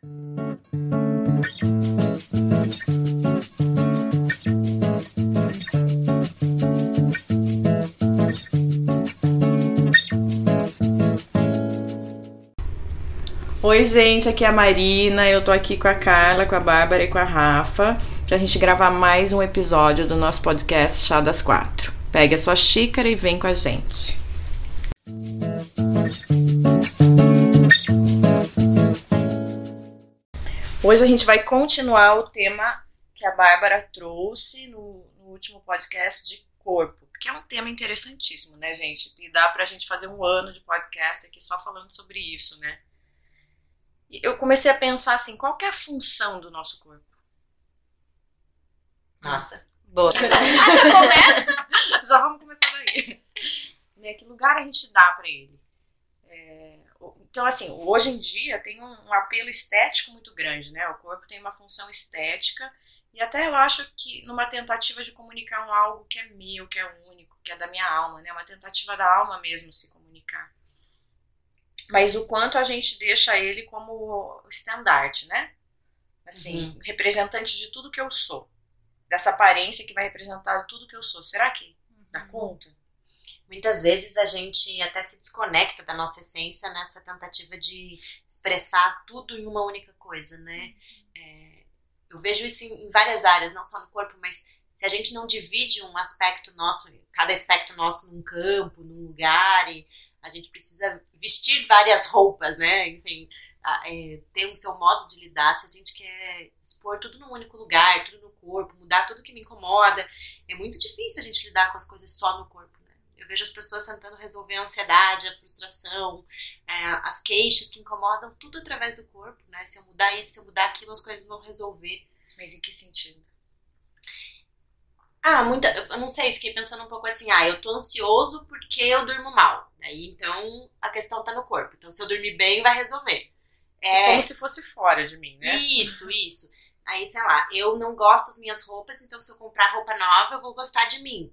Oi, gente, aqui é a Marina. Eu tô aqui com a Carla, com a Bárbara e com a Rafa pra gente gravar mais um episódio do nosso podcast Chá das Quatro. Pegue a sua xícara e vem com a gente. Hoje a gente vai continuar o tema que a Bárbara trouxe no, no último podcast de corpo, porque é um tema interessantíssimo, né, gente? E dá pra gente fazer um ano de podcast aqui só falando sobre isso, né? eu comecei a pensar assim, qual é a função do nosso corpo? Nossa. Boa. ah, já começa? já vamos começar daí. Né, que lugar a gente dá para ele? É, então, assim, hoje em dia tem um, apelo estético muito grande, né? O corpo tem uma função estética e até eu acho que numa tentativa de comunicar um algo que é meu, que é único, que é da minha alma, né? Uma tentativa da alma mesmo se comunicar mas o quanto a gente deixa ele como estandarte, né? Assim, uhum. representante de tudo que eu sou. Dessa aparência que vai representar tudo que eu sou. Será que dá uhum. conta? Muitas vezes a gente até se desconecta da nossa essência nessa tentativa de expressar tudo em uma única coisa, né? É, eu vejo isso em várias áreas, não só no corpo, mas se a gente não divide um aspecto nosso, cada aspecto nosso num campo, num lugar, e a gente precisa vestir várias roupas, né? Enfim, é, ter o seu modo de lidar. Se a gente quer expor tudo num único lugar, tudo no corpo, mudar tudo que me incomoda, é muito difícil a gente lidar com as coisas só no corpo. Eu vejo as pessoas tentando resolver a ansiedade, a frustração, é, as queixas que incomodam, tudo através do corpo, né? Se eu mudar isso, se eu mudar aquilo, as coisas vão resolver. Mas em que sentido? Ah, muita. Eu não sei, fiquei pensando um pouco assim, ah, eu tô ansioso porque eu durmo mal. Aí então a questão tá no corpo. Então, se eu dormir bem, vai resolver. É como se fosse fora de mim, né? Isso, isso. Aí, sei lá, eu não gosto das minhas roupas, então se eu comprar roupa nova, eu vou gostar de mim.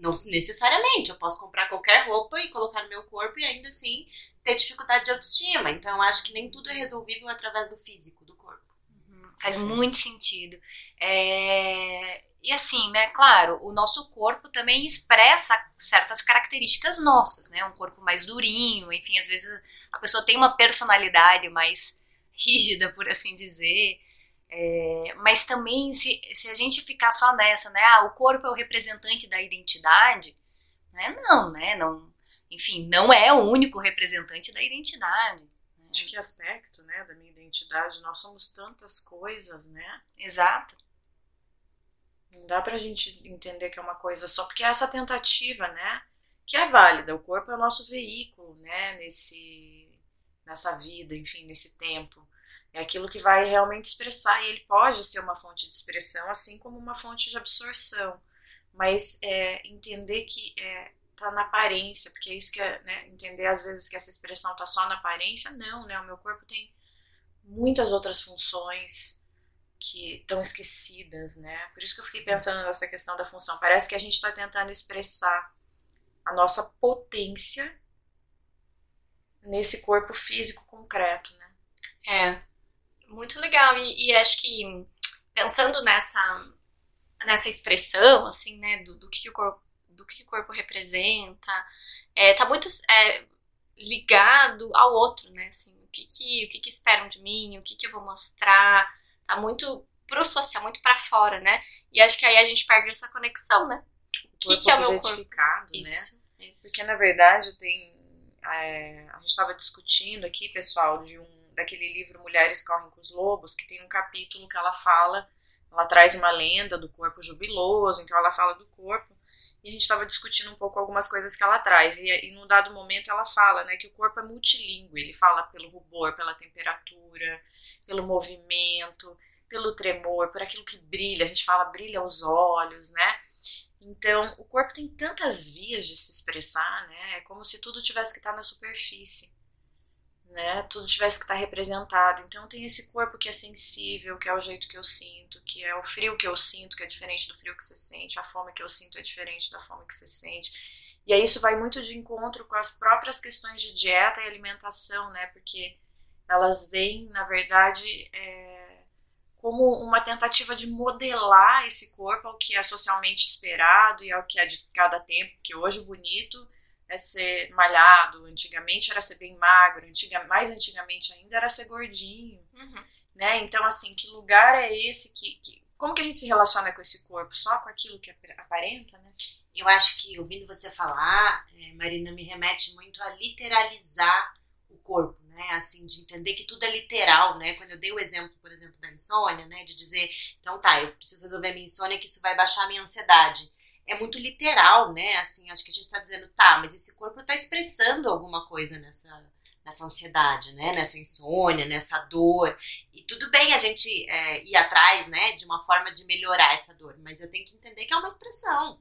Não necessariamente, eu posso comprar qualquer roupa e colocar no meu corpo e ainda assim ter dificuldade de autoestima. Então, eu acho que nem tudo é resolvível através do físico, do corpo. Uhum, faz muito sentido. É... E assim, né, claro, o nosso corpo também expressa certas características nossas, né? Um corpo mais durinho, enfim, às vezes a pessoa tem uma personalidade mais rígida, por assim dizer. É, mas também, se, se a gente ficar só nessa, né? Ah, o corpo é o representante da identidade, né? Não, né? Não, enfim, não é o único representante da identidade. Né? De que aspecto, né, da minha identidade? Nós somos tantas coisas, né? Exato. Não dá pra gente entender que é uma coisa só, porque é essa tentativa, né? Que é válida. O corpo é o nosso veículo, né? Nesse, nessa vida, enfim, nesse tempo. É aquilo que vai realmente expressar, e ele pode ser uma fonte de expressão, assim como uma fonte de absorção. Mas é, entender que é, tá na aparência, porque é isso que é, né, entender às vezes que essa expressão tá só na aparência, não, né? O meu corpo tem muitas outras funções, que estão esquecidas, né? Por isso que eu fiquei pensando nessa questão da função. Parece que a gente está tentando expressar a nossa potência nesse corpo físico concreto, né? É, muito legal. E, e acho que pensando nessa nessa expressão, assim, né, do, do que o corpo do que o corpo representa, é, tá muito é, ligado ao outro, né? Assim, o que que, o que que esperam de mim, o que que eu vou mostrar, tá muito pro social, muito para fora, né? E acho que aí a gente perde essa conexão, né? O que, que é o meu corpo? Né? Isso, isso. Porque na verdade tem. É, a gente estava discutindo aqui, pessoal, de um daquele livro Mulheres Correm com os Lobos, que tem um capítulo que ela fala, ela traz uma lenda do corpo jubiloso, então ela fala do corpo, e a gente estava discutindo um pouco algumas coisas que ela traz, e, e num dado momento ela fala, né, que o corpo é multilíngue, ele fala pelo rubor, pela temperatura, pelo movimento, pelo tremor, por aquilo que brilha, a gente fala brilha os olhos, né? Então, o corpo tem tantas vias de se expressar, né? É como se tudo tivesse que estar na superfície, né? Tudo tivesse que estar representado. Então, tem esse corpo que é sensível, que é o jeito que eu sinto, que é o frio que eu sinto, que é diferente do frio que você sente, a fome que eu sinto é diferente da fome que você sente. E aí isso vai muito de encontro com as próprias questões de dieta e alimentação, né? Porque elas vêm, na verdade, é, como uma tentativa de modelar esse corpo ao que é socialmente esperado e ao que é de cada tempo, que hoje o bonito é ser malhado, antigamente era ser bem magro, antiga, mais antigamente ainda era ser gordinho, uhum. né? Então, assim, que lugar é esse que, que, Como que a gente se relaciona com esse corpo? Só com aquilo que aparenta, né? Eu acho que, ouvindo você falar, é, Marina, me remete muito a literalizar o corpo, né? Assim, de entender que tudo é literal, né? Quando eu dei o exemplo, por exemplo, da insônia, né? De dizer, então tá, eu preciso resolver minha insônia que isso vai baixar a minha ansiedade. É muito literal, né? Assim, acho que a gente está dizendo, tá, mas esse corpo está expressando alguma coisa nessa, nessa ansiedade, né? Nessa insônia, nessa dor. E tudo bem a gente é, ir atrás, né? De uma forma de melhorar essa dor, mas eu tenho que entender que é uma expressão.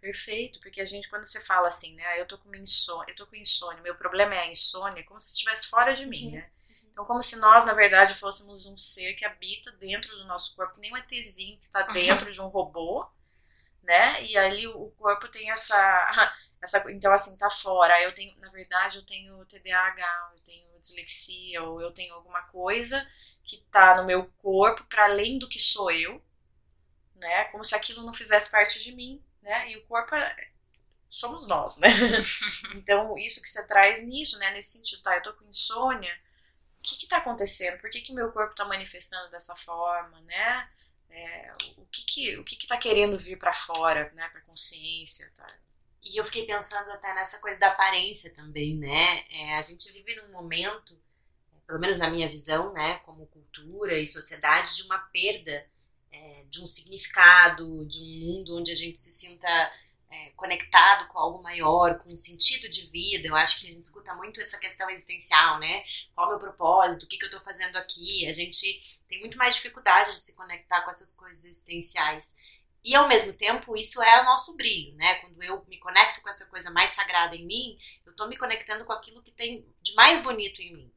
Perfeito, porque a gente, quando você fala assim, né, eu tô com insônia, eu tô com insônia, meu problema é a insônia, como se estivesse fora de mim, uhum. né? Então, como se nós, na verdade, fôssemos um ser que habita dentro do nosso corpo, que nem um ETzinho que está dentro de um robô, né? E ali o corpo tem essa, essa. Então, assim, tá fora. Eu tenho, na verdade, eu tenho TDAH, eu tenho dislexia, ou eu tenho alguma coisa que tá no meu corpo para além do que sou eu, né? Como se aquilo não fizesse parte de mim né? E o corpo é, somos nós, né? então, isso que você traz nisso, né? Nesse sentido, tá, eu tô com insônia, o que que tá acontecendo? Por que que meu corpo tá manifestando dessa forma, né? É, o que que o que que tá querendo vir para fora, né? Para consciência, tá? E eu fiquei pensando até nessa coisa da aparência também, né? É, a gente vive num momento, pelo menos na minha visão, né, como cultura e sociedade, de uma perda é, de um significado, de um mundo onde a gente se sinta é, conectado com algo maior, com um sentido de vida. Eu acho que a gente escuta muito essa questão existencial, né? Qual é o meu propósito? O que, que eu estou fazendo aqui? A gente tem muito mais dificuldade de se conectar com essas coisas existenciais. E ao mesmo tempo, isso é o nosso brilho, né? Quando eu me conecto com essa coisa mais sagrada em mim, eu estou me conectando com aquilo que tem de mais bonito em mim.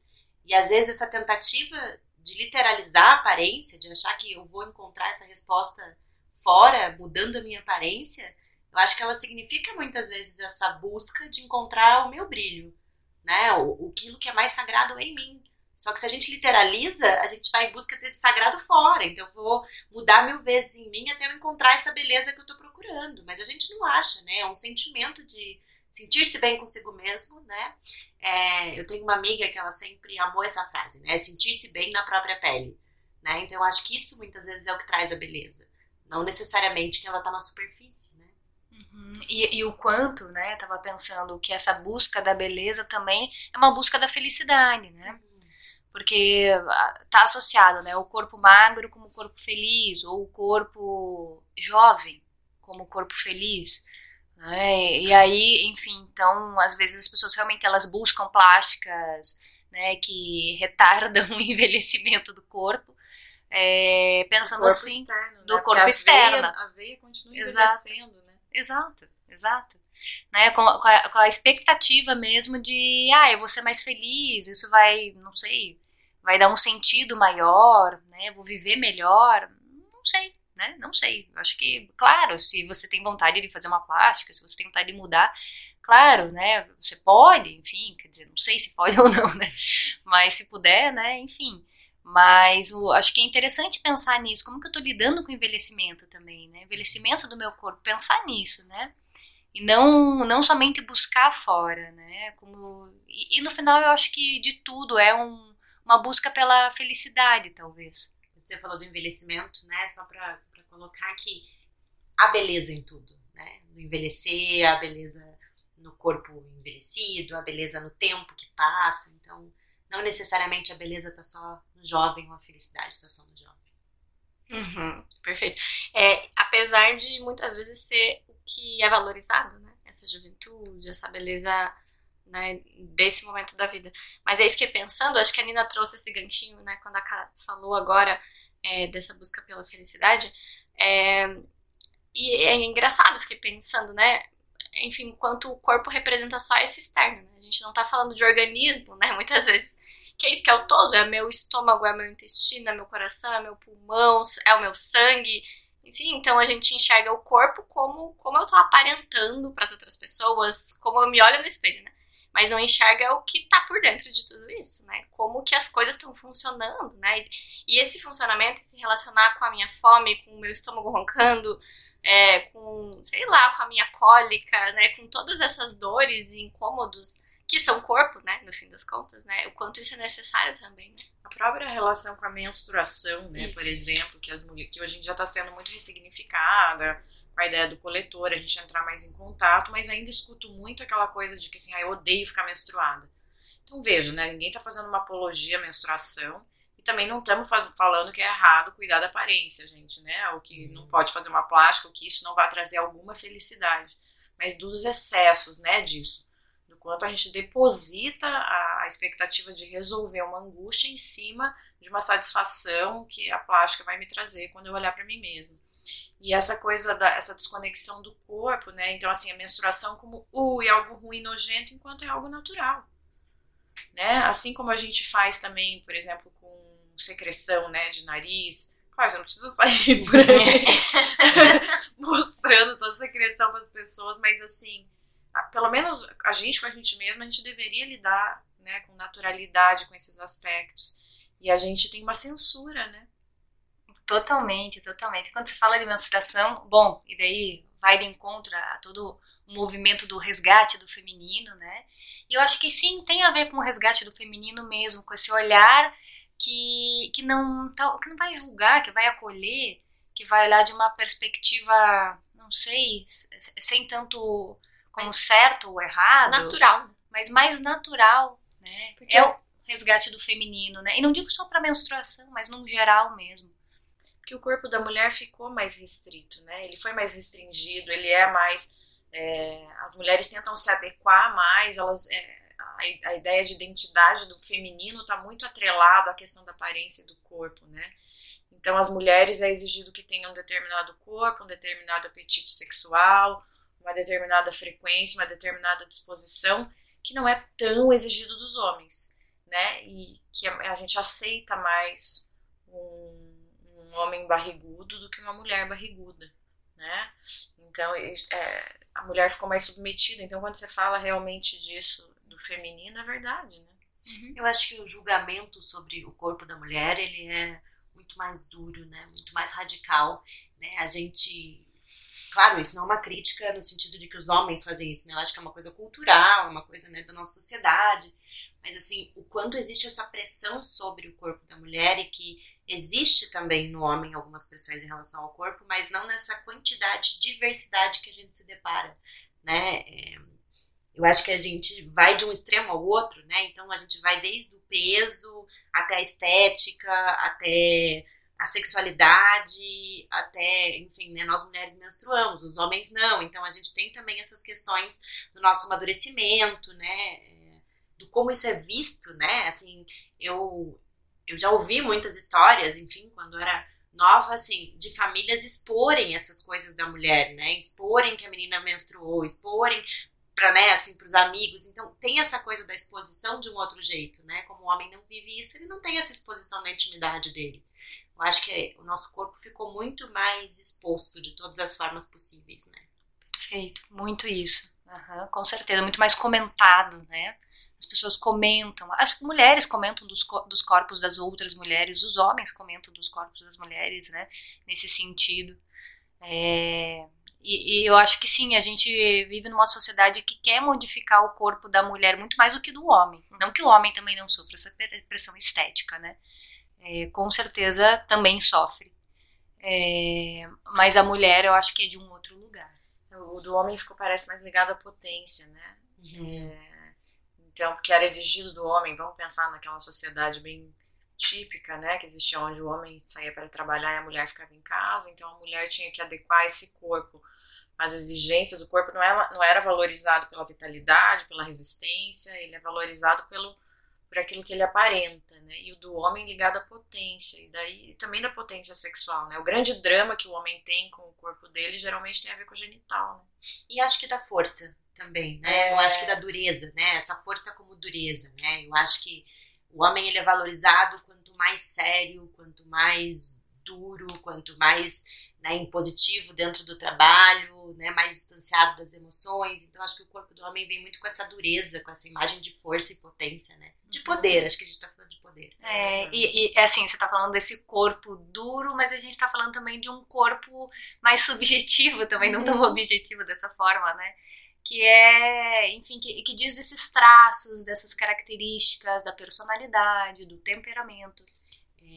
E às vezes essa tentativa de literalizar a aparência, de achar que eu vou encontrar essa resposta fora, mudando a minha aparência, eu acho que ela significa muitas vezes essa busca de encontrar o meu brilho, né? O, aquilo que é mais sagrado em mim. Só que se a gente literaliza, a gente vai em busca desse sagrado fora. Então eu vou mudar mil vezes em mim até eu encontrar essa beleza que eu estou procurando. Mas a gente não acha, né? É um sentimento de sentir-se bem consigo mesmo, né? É, eu tenho uma amiga que ela sempre amou essa frase, né? Sentir-se bem na própria pele, né? Então eu acho que isso muitas vezes é o que traz a beleza, não necessariamente que ela tá na superfície, né? Uhum. E, e, o quanto, né? Eu tava pensando que essa busca da beleza também é uma busca da felicidade, né? Porque ah, tá associado, né? O corpo magro como corpo feliz ou o corpo jovem como corpo feliz. Né? E aí, enfim, então, às vezes as pessoas realmente elas buscam plásticas né, que retardam o envelhecimento do corpo, é, pensando do assim, externo, do né? corpo externo. A veia, a veia continua envelhecendo, exato, né? Exato, exato. Né, com, com, a, com a expectativa mesmo de, ah, eu vou ser mais feliz, isso vai, não sei, vai dar um sentido maior, né, vou viver melhor, não sei, né? Não sei. Acho que, claro, se você tem vontade de fazer uma plástica, se você tem vontade de mudar, claro, né? Você pode, enfim, quer dizer, não sei se pode ou não, né? Mas se puder, né? Enfim. Mas o, acho que é interessante pensar nisso. Como que eu estou lidando com o envelhecimento também, né? Envelhecimento do meu corpo, pensar nisso, né? E não, não somente buscar fora, né? Como, e, e no final eu acho que de tudo é um, uma busca pela felicidade, talvez você falou do envelhecimento, né? Só para colocar que a beleza em tudo, né? No envelhecer, a beleza no corpo envelhecido, a beleza no tempo que passa. Então, não necessariamente a beleza tá só no jovem ou a felicidade tá só no jovem. Uhum, perfeito. É, apesar de muitas vezes ser o que é valorizado, né? Essa juventude, essa beleza né, desse momento da vida. Mas aí fiquei pensando, acho que a Nina trouxe esse ganchinho, né? Quando a falou agora é, dessa busca pela felicidade. É, e é engraçado, fiquei pensando, né? Enfim, enquanto o corpo representa só esse externo, né? A gente não tá falando de organismo, né? Muitas vezes. Que é isso que é o todo, é meu estômago, é meu intestino, é meu coração, é meu pulmão, é o meu sangue. Enfim, então a gente enxerga o corpo como, como eu tô aparentando para as outras pessoas, como eu me olho no espelho, né? Mas não enxerga o que tá por dentro de tudo isso, né? Como que as coisas estão funcionando, né? E esse funcionamento, se relacionar com a minha fome, com o meu estômago roncando, é, com, sei lá, com a minha cólica, né? Com todas essas dores e incômodos que são corpo, né? No fim das contas, né? O quanto isso é necessário também, né? A própria relação com a menstruação, né? Isso. Por exemplo, que, as mulheres, que hoje em dia está sendo muito ressignificada, com a ideia do coletor, a gente entrar mais em contato, mas ainda escuto muito aquela coisa de que assim, ah, eu odeio ficar menstruada. Então veja, né? Ninguém está fazendo uma apologia à menstruação e também não estamos falando que é errado cuidar da aparência, gente, né? Ou que não uhum. pode fazer uma plástica, ou que isso não vai trazer alguma felicidade. Mas dos excessos, né, disso. Do quanto a gente deposita a, a expectativa de resolver uma angústia em cima de uma satisfação que a plástica vai me trazer quando eu olhar para mim mesma. E essa coisa da essa desconexão do corpo, né? Então, assim, a menstruação como, ui, algo ruim, nojento, enquanto é algo natural. Né? Assim como a gente faz também, por exemplo, com secreção, né, de nariz. Claro, você não precisa sair por aí mostrando toda a secreção para as pessoas, mas assim, pelo menos a gente com a gente mesma, a gente deveria lidar, né, com naturalidade com esses aspectos. E a gente tem uma censura, né? Totalmente, totalmente. Quando você fala de menstruação, bom, e daí vai de encontro a todo o movimento do resgate do feminino, né? E eu acho que sim, tem a ver com o resgate do feminino mesmo, com esse olhar que, que, não, tá, que não vai julgar, que vai acolher, que vai olhar de uma perspectiva, não sei, sem tanto como certo ou errado. Natural. Mas mais natural, né? Porque... É o resgate do feminino, né? E não digo só para menstruação, mas no geral mesmo que o corpo da mulher ficou mais restrito, né? Ele foi mais restringido, ele é mais. É, as mulheres tentam se adequar mais, elas. É, a, a, ideia de identidade do feminino está muito atrelado à questão da aparência do corpo, né? Então, as mulheres é exigido que tenham um determinado corpo, um determinado apetite sexual, uma determinada frequência, uma determinada disposição, que não é tão exigido dos homens, né? E que a, a gente aceita mais um homem barrigudo do que uma mulher barriguda, né? Então é, a mulher ficou mais submetida. Então quando você fala realmente disso do feminino, é verdade, né? Uhum. Eu acho que o julgamento sobre o corpo da mulher ele é muito mais duro, né? Muito mais radical, né? A gente Claro, isso não é uma crítica no sentido de que os homens fazem isso, né? Eu acho que é uma coisa cultural, uma coisa né, da nossa sociedade. Mas, assim, o quanto existe essa pressão sobre o corpo da mulher e que existe também no homem algumas pressões em relação ao corpo, mas não nessa quantidade, diversidade que a gente se depara, né? É, eu acho que a gente vai de um extremo ao outro, né? Então, a gente vai desde o peso até a estética, até a sexualidade, até, enfim, né, nós mulheres menstruamos, os homens não. Então a gente tem também essas questões do nosso amadurecimento, né, do como isso é visto, né? Assim, eu eu já ouvi muitas histórias, enfim, quando era nova, assim, de famílias exporem essas coisas da mulher, né? Exporem que a menina menstruou, exporem para né, assim, os amigos. Então tem essa coisa da exposição de um outro jeito, né? Como o homem não vive isso, ele não tem essa exposição na intimidade dele. Eu acho que o nosso corpo ficou muito mais exposto de todas as formas possíveis, né? Perfeito, muito isso. Uhum, com certeza, muito mais comentado, né? As pessoas comentam, as mulheres comentam dos, dos corpos das outras mulheres, os homens comentam dos corpos das mulheres, né? Nesse sentido. É, e, e, eu acho que sim, a gente vive numa sociedade que quer modificar o corpo da mulher muito mais do que do homem. Não que o homem também não sofra essa pressão estética, né? é, com certeza também sofre. É, mas a mulher eu acho que é de um outro lugar. O do homem ficou, parece mais ligado à potência, né? Uhum. É, então, porque era exigido do homem, vamos pensar naquela sociedade bem típica, né, que existia onde o homem saía para trabalhar e a mulher ficava em casa, então a mulher tinha que adequar esse corpo às exigências, o corpo não era, não era valorizado pela vitalidade, pela resistência, ele é valorizado pelo por aquilo que ele aparenta, né? E o do homem ligado à potência, e daí também da potência sexual, né? O grande drama que o homem tem com o corpo dele geralmente tem a ver com o genital, né? E acho que da força também, né? É... Eu acho que da dureza, né? Essa força como dureza, né? Eu acho que o homem ele é valorizado quanto mais sério, quanto mais duro, quanto mais né, impositivo dentro do trabalho, né, mais distanciado das emoções. Então acho que o corpo do homem vem muito com essa dureza, com essa imagem de força e potência, né? De uhum. poder, acho que a gente está falando de poder. É, e, e assim, você está falando desse corpo duro, mas a gente está falando também de um corpo mais subjetivo também, não tão uhum. objetivo dessa forma, né? Que é, enfim, que, que diz desses traços, dessas características da personalidade, do temperamento.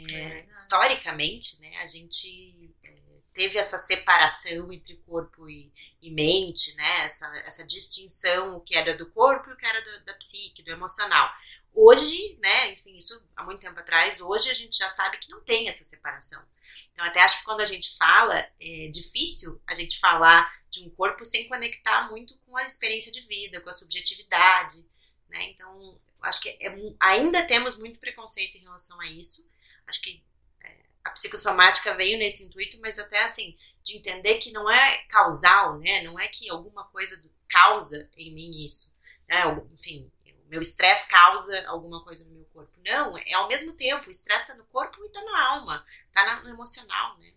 É, historicamente, né, a gente é, teve essa separação entre corpo e, e, mente, né, essa, essa distinção, o que era do corpo e o que era do, da psique, do emocional. Hoje, né, enfim, isso há muito tempo atrás, hoje a gente já sabe que não tem essa separação. Então, até acho que quando a gente fala, é difícil a gente falar de um corpo sem conectar muito com a experiência de vida, com a subjetividade, né? Então, acho que é, ainda temos muito preconceito em relação a isso. Acho que é, a psicossomática veio nesse intuito, mas até assim, de entender que não é causal, né? Não é que alguma coisa causa em mim isso, né? Enfim, meu estresse causa alguma coisa no meu corpo. Não, é ao mesmo tempo, o estresse está no corpo e está na alma, está no emocional, né?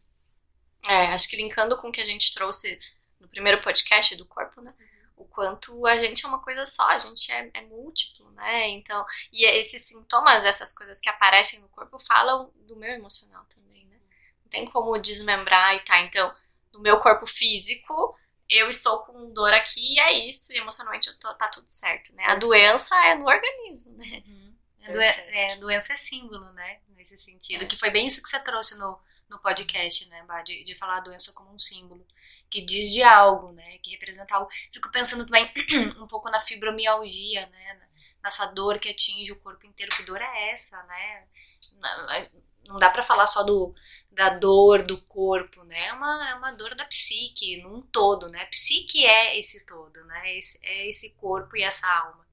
É, acho que linkando com o que a gente trouxe no primeiro podcast do corpo, né? O quanto a gente é uma coisa só, a gente é, é múltiplo, né? Então, e esses sintomas, essas coisas que aparecem no corpo, falam do meu emocional também, né? Não tem como desmembrar e tá. Então, no meu corpo físico, eu estou com dor aqui e é isso, e emocionalmente eu tô, tá tudo certo, né? A doença é no organismo, né? Uhum. A doen é, doença é símbolo, né? Nesse sentido. É. Que foi bem isso que você trouxe no, no podcast, né, Bah? De, de falar a doença como um símbolo que diz de algo, né? Que representa algo. Fico pensando também um pouco na fibromialgia, né? Nessa dor que atinge o corpo inteiro. Que dor é essa, né? Não dá para falar só do, da dor do corpo, né? É uma, é uma dor da psique, num todo, né? Psique é esse todo, né? Esse, é esse corpo e essa alma.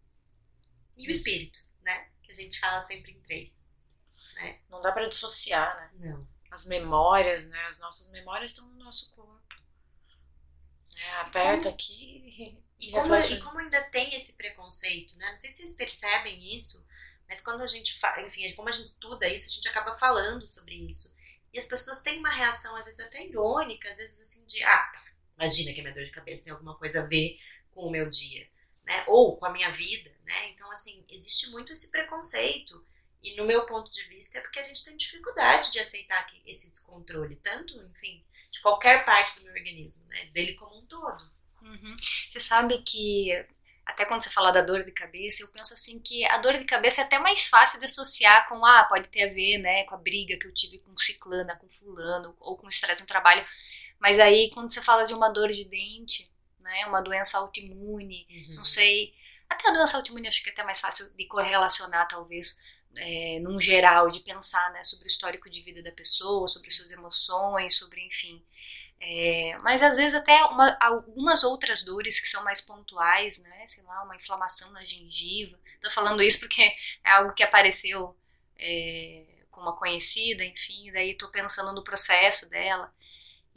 E o espírito, né? Que a gente fala sempre em três. Né? Não dá para dissociar, né? Não. As memórias, né? As nossas memórias estão no nosso corpo. É, aperta como, aqui. E como, e como ainda tem esse preconceito, né? Não sei se vocês percebem isso, mas quando a gente enfim, como a gente estuda isso, a gente acaba falando sobre isso. E as pessoas têm uma reação, às vezes até irônica, às vezes assim, de ah, imagina que a minha dor de cabeça tem alguma coisa a ver com o meu dia, né? Ou com a minha vida, né? Então, assim, existe muito esse preconceito. E no meu ponto de vista é porque a gente tem dificuldade de aceitar esse descontrole, tanto, enfim, de qualquer parte do meu organismo, né? Dele como um todo. Uhum. Você sabe que até quando você fala da dor de cabeça, eu penso assim que a dor de cabeça é até mais fácil de associar com, ah, pode ter a ver, né, com a briga que eu tive com ciclana, com fulano, ou com estresse no trabalho. Mas aí, quando você fala de uma dor de dente, né, uma doença autoimune, uhum. não sei, até a doença autoimune acho que é até mais fácil de correlacionar, talvez, é, num geral, de pensar né, sobre o histórico de vida da pessoa, sobre suas emoções, sobre, enfim. É, mas às vezes até uma, algumas outras dores que são mais pontuais, né? Sei lá, uma inflamação na gengiva. Tô falando isso porque é algo que apareceu é, com uma conhecida, enfim, daí tô pensando no processo dela.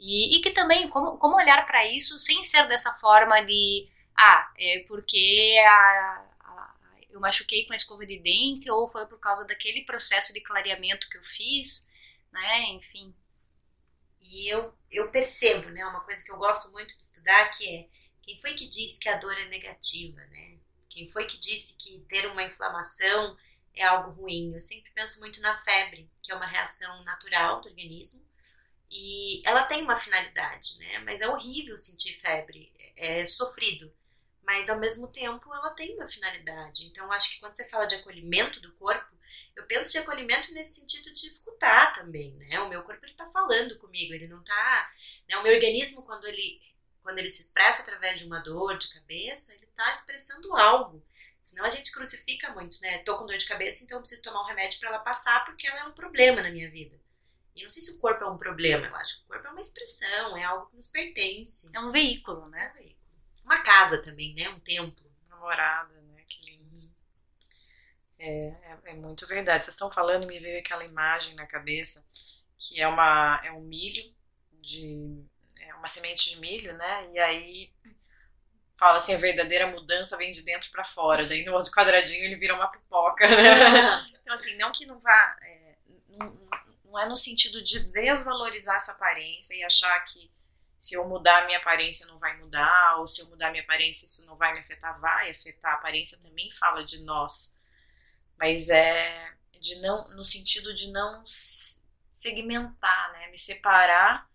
E, e que também, como, como olhar para isso sem ser dessa forma de, ah, é porque a, eu machuquei com a escova de dente ou foi por causa daquele processo de clareamento que eu fiz, né? Enfim. E eu, eu percebo, né? Uma coisa que eu gosto muito de estudar que é quem foi que disse que a dor é negativa, né? Quem foi que disse que ter uma inflamação é algo ruim? Eu sempre penso muito na febre, que é uma reação natural do organismo e ela tem uma finalidade, né? Mas é horrível sentir febre, é sofrido mas ao mesmo tempo ela tem uma finalidade. Então, acho que quando você fala de acolhimento do corpo, eu penso de acolhimento nesse sentido de escutar também, né? O meu corpo ele tá falando comigo, ele não tá, né? O meu organismo quando ele quando ele se expressa através de uma dor de cabeça, ele tá expressando algo. Senão a gente crucifica muito, né? Tô com dor de cabeça, então eu preciso tomar um remédio para ela passar porque ela é um problema na minha vida. E não sei se o corpo é um problema, eu acho que o corpo é uma expressão, é algo que nos pertence. É um veículo, né? É um veículo uma casa também, né? Um templo. Namorada, né? É, é, é, muito verdade. Vocês estão falando e me veio aquela imagem na cabeça que é uma é um milho de é uma semente de milho, né? E aí fala assim a verdadeira mudança vem de dentro para fora. Daí no outro quadradinho ele vira uma pipoca. Né? então assim não que não vá é, não, não é no sentido de desvalorizar essa aparência e achar que se eu mudar a minha aparência não vai mudar, ou se eu mudar a minha aparência isso não vai me afetar, vai afetar. A aparência também fala de nós, mas é de não, no sentido de não segmentar, né? Me separar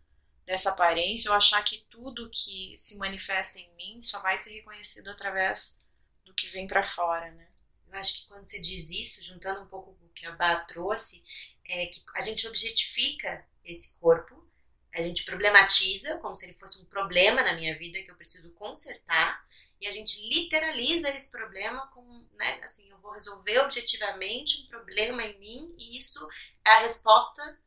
dessa aparência ou achar que tudo que se manifesta em mim só vai ser reconhecido através do que vem para fora, né? Eu acho que quando você diz isso, juntando um pouco o que a Bá trouxe, é que a gente objetifica esse corpo, a gente problematiza como se ele fosse um problema na minha vida que eu preciso consertar, e a gente literaliza esse problema com, né, assim, eu vou resolver objetivamente um problema em mim e isso é a resposta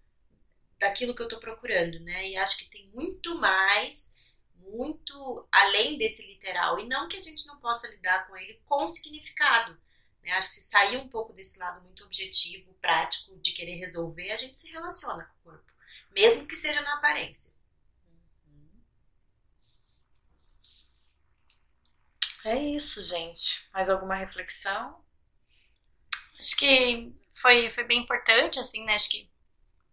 daquilo que eu estou procurando, né? E acho que tem muito mais, muito além desse literal, e não que a gente não possa lidar com ele com significado. Né? Acho que se sair um pouco desse lado muito objetivo, prático, de querer resolver, a gente se relaciona com o corpo, mesmo que seja na aparência. É isso, gente. Mais alguma reflexão? Acho que foi, foi bem importante, assim, né? Acho que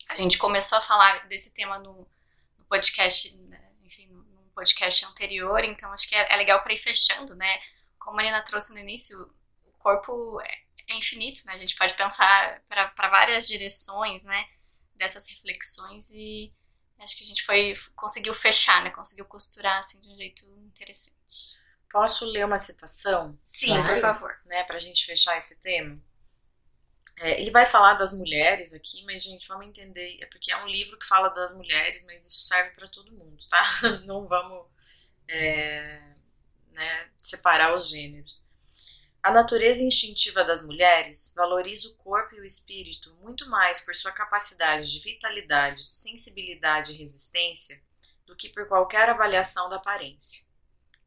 a gente começou a falar desse tema no, no podcast, né? enfim, no podcast anterior, então acho que é, é legal para ir fechando, né? Como a Nina trouxe no início, corpo é, é infinito, né? A gente pode pensar para várias direções, né? Dessas reflexões e acho que a gente foi conseguiu fechar, né? Conseguiu costurar assim de um jeito interessante. Posso ler uma citação? Sim, claro. por favor. Né, para a gente fechar esse tema. É, ele vai falar das mulheres aqui, mas gente, vamos entender, é porque é um livro que fala das mulheres, mas isso serve para todo mundo, tá? Não vamos é, né, separar os gêneros. A natureza instintiva das mulheres valoriza o corpo e o espírito muito mais por sua capacidade de vitalidade, sensibilidade e resistência do que por qualquer avaliação da aparência.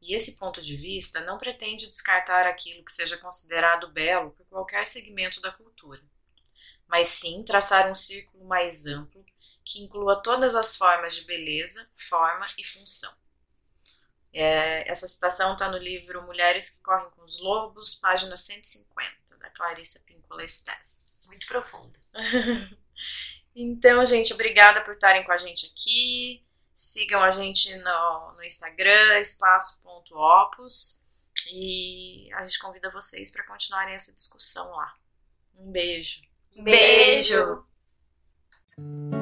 E esse ponto de vista não pretende descartar aquilo que seja considerado belo por qualquer segmento da cultura, mas sim traçar um círculo mais amplo que inclua todas as formas de beleza, forma e função. É, essa citação está no livro Mulheres que Correm com os Lobos, página 150, da Clarissa Pinkola Estes. Muito profunda. então, gente, obrigada por estarem com a gente aqui. Sigam a gente no, no Instagram, espaço.opus. E a gente convida vocês para continuarem essa discussão lá. Um beijo. Beijo. beijo.